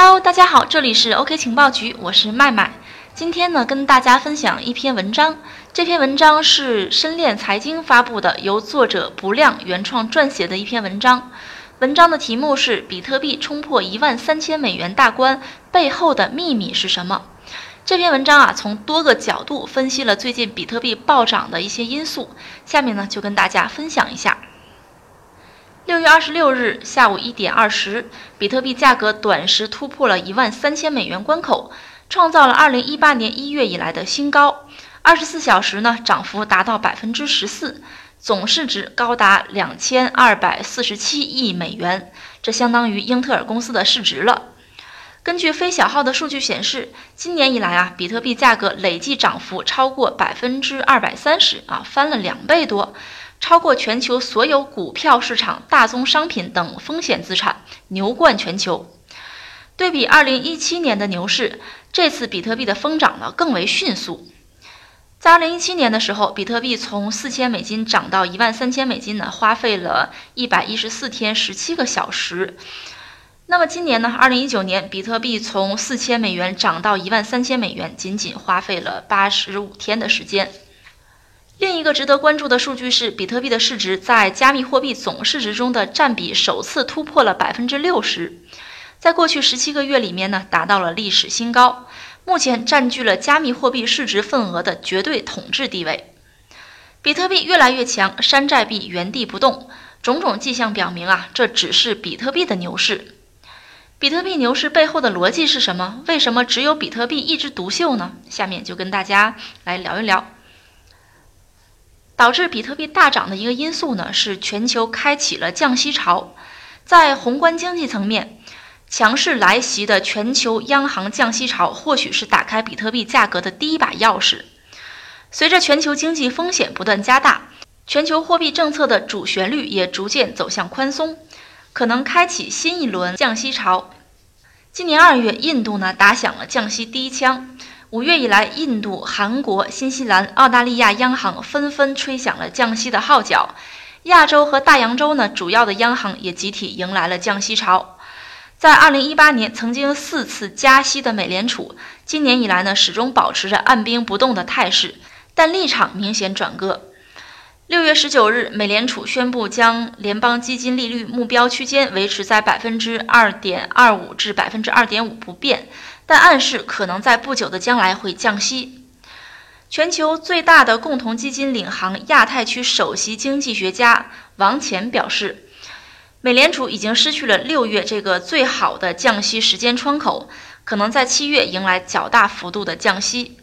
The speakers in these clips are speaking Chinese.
Hello，大家好，这里是 OK 情报局，我是麦麦。今天呢，跟大家分享一篇文章。这篇文章是深链财经发布的，由作者不亮原创撰写的一篇文章。文章的题目是“比特币冲破一万三千美元大关背后的秘密是什么”。这篇文章啊，从多个角度分析了最近比特币暴涨的一些因素。下面呢，就跟大家分享一下。六月二十六日下午一点二十，比特币价格短时突破了一万三千美元关口，创造了二零一八年一月以来的新高。二十四小时呢，涨幅达到百分之十四，总市值高达两千二百四十七亿美元，这相当于英特尔公司的市值了。根据非小号的数据显示，今年以来啊，比特币价格累计涨幅超过百分之二百三十啊，翻了两倍多。超过全球所有股票市场、大宗商品等风险资产，牛冠全球。对比2017年的牛市，这次比特币的疯涨呢更为迅速。在2017年的时候，比特币从4000美金涨到13000美金呢，花费了一百一十四天十七个小时。那么今年呢，2019年，比特币从4000美元涨到13000美元，仅仅花费了八十五天的时间。另一个值得关注的数据是，比特币的市值在加密货币总市值中的占比首次突破了百分之六十，在过去十七个月里面呢，达到了历史新高，目前占据了加密货币市值份额的绝对统治地位。比特币越来越强，山寨币原地不动，种种迹象表明啊，这只是比特币的牛市。比特币牛市背后的逻辑是什么？为什么只有比特币一枝独秀呢？下面就跟大家来聊一聊。导致比特币大涨的一个因素呢，是全球开启了降息潮。在宏观经济层面，强势来袭的全球央行降息潮，或许是打开比特币价格的第一把钥匙。随着全球经济风险不断加大，全球货币政策的主旋律也逐渐走向宽松，可能开启新一轮降息潮。今年二月，印度呢打响了降息第一枪。五月以来，印度、韩国、新西兰、澳大利亚央行纷纷吹响了降息的号角。亚洲和大洋洲呢，主要的央行也集体迎来了降息潮。在2018年曾经四次加息的美联储，今年以来呢，始终保持着按兵不动的态势，但立场明显转割。六月十九日，美联储宣布将联邦基金利率目标区间维持在百分之二点二五至百分之二点五不变。但暗示可能在不久的将来会降息。全球最大的共同基金领航亚太区首席经济学家王乾表示，美联储已经失去了六月这个最好的降息时间窗口，可能在七月迎来较大幅度的降息。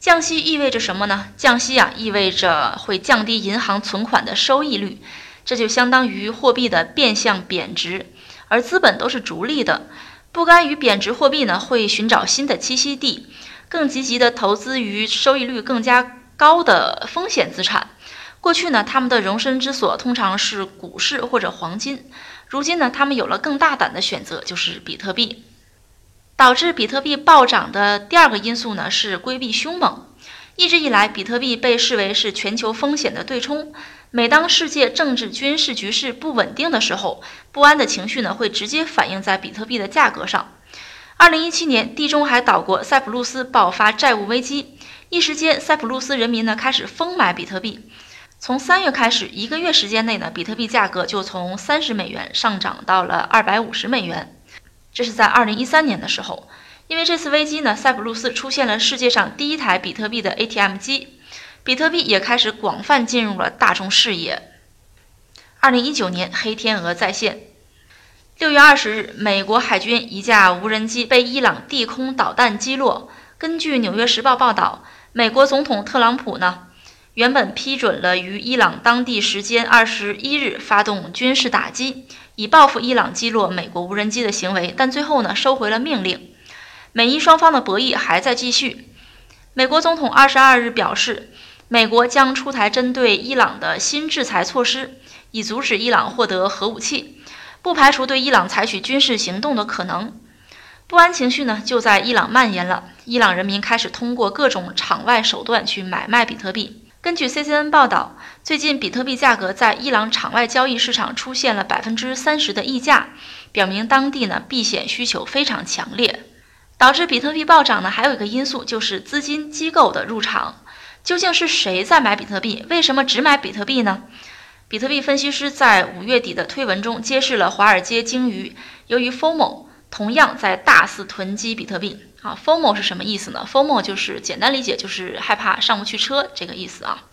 降息意味着什么呢？降息啊，意味着会降低银行存款的收益率，这就相当于货币的变相贬值，而资本都是逐利的。不甘于贬值货币呢，会寻找新的栖息地，更积极的投资于收益率更加高的风险资产。过去呢，他们的容身之所通常是股市或者黄金，如今呢，他们有了更大胆的选择，就是比特币。导致比特币暴涨的第二个因素呢，是规避凶猛。一直以来，比特币被视为是全球风险的对冲。每当世界政治军事局势不稳定的时候，不安的情绪呢会直接反映在比特币的价格上。二零一七年，地中海岛国塞浦路斯爆发债务危机，一时间塞浦路斯人民呢开始疯买比特币。从三月开始，一个月时间内呢，比特币价格就从三十美元上涨到了二百五十美元。这是在二零一三年的时候，因为这次危机呢，塞浦路斯出现了世界上第一台比特币的 ATM 机。比特币也开始广泛进入了大众视野。二零一九年，黑天鹅再现。六月二十日，美国海军一架无人机被伊朗地空导弹击落。根据《纽约时报》报道，美国总统特朗普呢，原本批准了于伊朗当地时间二十一日发动军事打击，以报复伊朗击落美国无人机的行为，但最后呢，收回了命令。美伊双方的博弈还在继续。美国总统二十二日表示。美国将出台针对伊朗的新制裁措施，以阻止伊朗获得核武器，不排除对伊朗采取军事行动的可能。不安情绪呢就在伊朗蔓延了，伊朗人民开始通过各种场外手段去买卖比特币。根据 CCN 报道，最近比特币价格在伊朗场外交易市场出现了百分之三十的溢价，表明当地呢避险需求非常强烈。导致比特币暴涨呢，还有一个因素就是资金机构的入场。究竟是谁在买比特币？为什么只买比特币呢？比特币分析师在五月底的推文中揭示了华尔街鲸鱼由于 FOMO 同样在大肆囤积比特币。啊，FOMO 是什么意思呢？FOMO 就是简单理解就是害怕上不去车这个意思啊。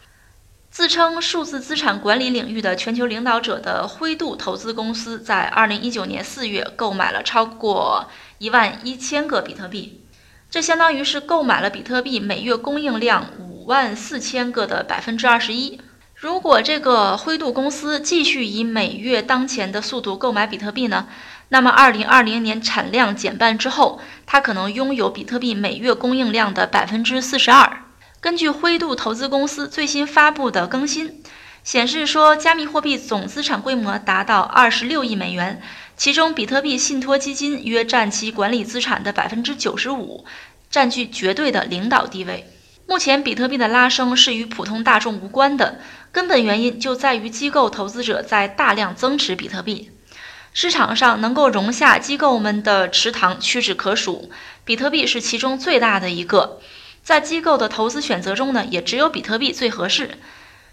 自称数字资产管理领域的全球领导者的灰度投资公司在二零一九年四月购买了超过一万一千个比特币，这相当于是购买了比特币每月供应量五万四千个的百分之二十一。如果这个灰度公司继续以每月当前的速度购买比特币呢？那么，二零二零年产量减半之后，它可能拥有比特币每月供应量的百分之四十二。根据灰度投资公司最新发布的更新显示，说加密货币总资产规模达到二十六亿美元，其中比特币信托基金约占其管理资产的百分之九十五，占据绝对的领导地位。目前，比特币的拉升是与普通大众无关的，根本原因就在于机构投资者在大量增持比特币。市场上能够容下机构们的池塘屈指可数，比特币是其中最大的一个。在机构的投资选择中呢，也只有比特币最合适。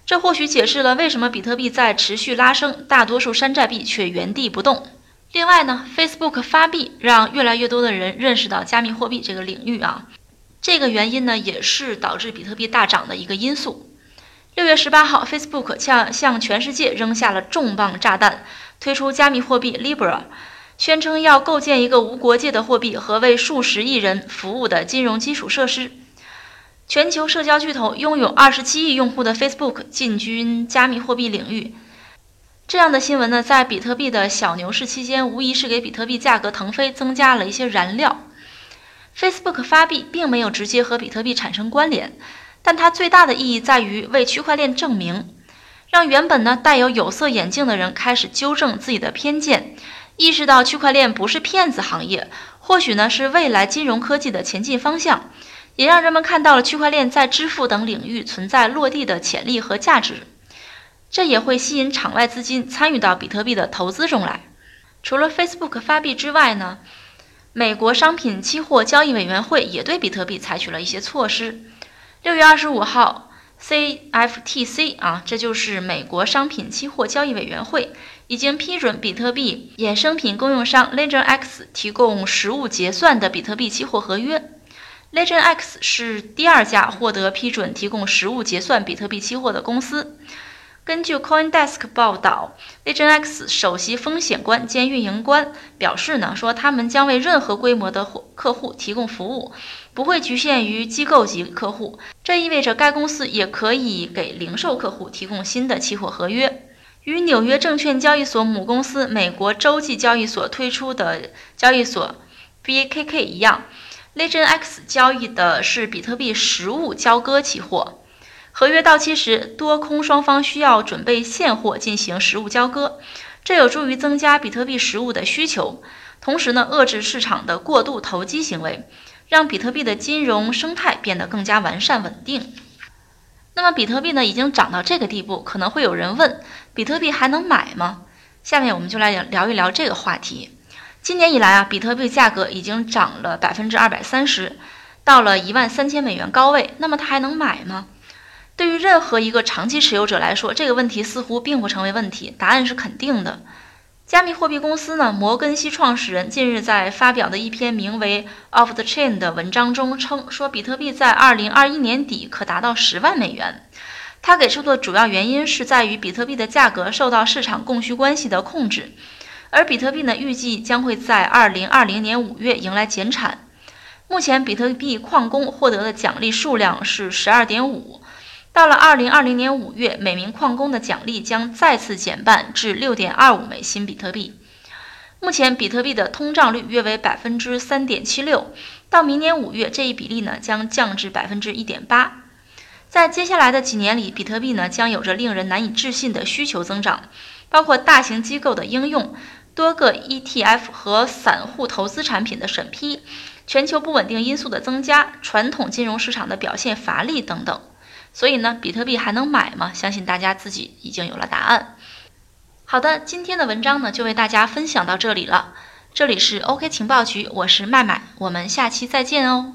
这或许解释了为什么比特币在持续拉升，大多数山寨币却原地不动。另外呢，Facebook 发币让越来越多的人认识到加密货币这个领域啊，这个原因呢，也是导致比特币大涨的一个因素。六月十八号，Facebook 向向全世界扔下了重磅炸弹，推出加密货币 Libra，宣称要构建一个无国界的货币和为数十亿人服务的金融基础设施。全球社交巨头拥有二十七亿用户的 Facebook 进军加密货币领域，这样的新闻呢，在比特币的小牛市期间，无疑是给比特币价格腾飞增加了一些燃料。Facebook 发币并没有直接和比特币产生关联。但它最大的意义在于为区块链证明，让原本呢戴有有色眼镜的人开始纠正自己的偏见，意识到区块链不是骗子行业，或许呢是未来金融科技的前进方向，也让人们看到了区块链在支付等领域存在落地的潜力和价值。这也会吸引场外资金参与到比特币的投资中来。除了 Facebook 发币之外呢，美国商品期货交易委员会也对比特币采取了一些措施。六月二十五号，CFTC 啊，这就是美国商品期货交易委员会，已经批准比特币衍生品供应商 LegionX 提供实物结算的比特币期货合约。LegionX 是第二家获得批准提供实物结算比特币期货的公司。根据 CoinDesk 报道，LegionX 首席风险官兼运营官表示呢，说他们将为任何规模的客户提供服务，不会局限于机构级客户。这意味着该公司也可以给零售客户提供新的期货合约。与纽约证券交易所母公司美国洲际交易所推出的交易所 BKK 一样，LegionX 交易的是比特币实物交割期货。合约到期时，多空双方需要准备现货进行实物交割，这有助于增加比特币实物的需求，同时呢，遏制市场的过度投机行为，让比特币的金融生态变得更加完善稳定。那么，比特币呢已经涨到这个地步，可能会有人问，比特币还能买吗？下面我们就来聊一聊这个话题。今年以来啊，比特币价格已经涨了百分之二百三十，到了一万三千美元高位，那么它还能买吗？对于任何一个长期持有者来说，这个问题似乎并不成为问题。答案是肯定的。加密货币公司呢，摩根西创始人近日在发表的一篇名为《Of the Chain》的文章中称，说比特币在2021年底可达到十万美元。他给出的主要原因是在于比特币的价格受到市场供需关系的控制，而比特币呢，预计将会在2020年5月迎来减产。目前，比特币矿工获得的奖励数量是12.5。到了二零二零年五月，每名矿工的奖励将再次减半至六点二五枚新比特币。目前，比特币的通胀率约为百分之三点七六，到明年五月，这一比例呢将降至百分之一点八。在接下来的几年里，比特币呢将有着令人难以置信的需求增长，包括大型机构的应用、多个 ETF 和散户投资产品的审批、全球不稳定因素的增加、传统金融市场的表现乏力等等。所以呢，比特币还能买吗？相信大家自己已经有了答案。好的，今天的文章呢就为大家分享到这里了。这里是 OK 情报局，我是麦麦，我们下期再见哦。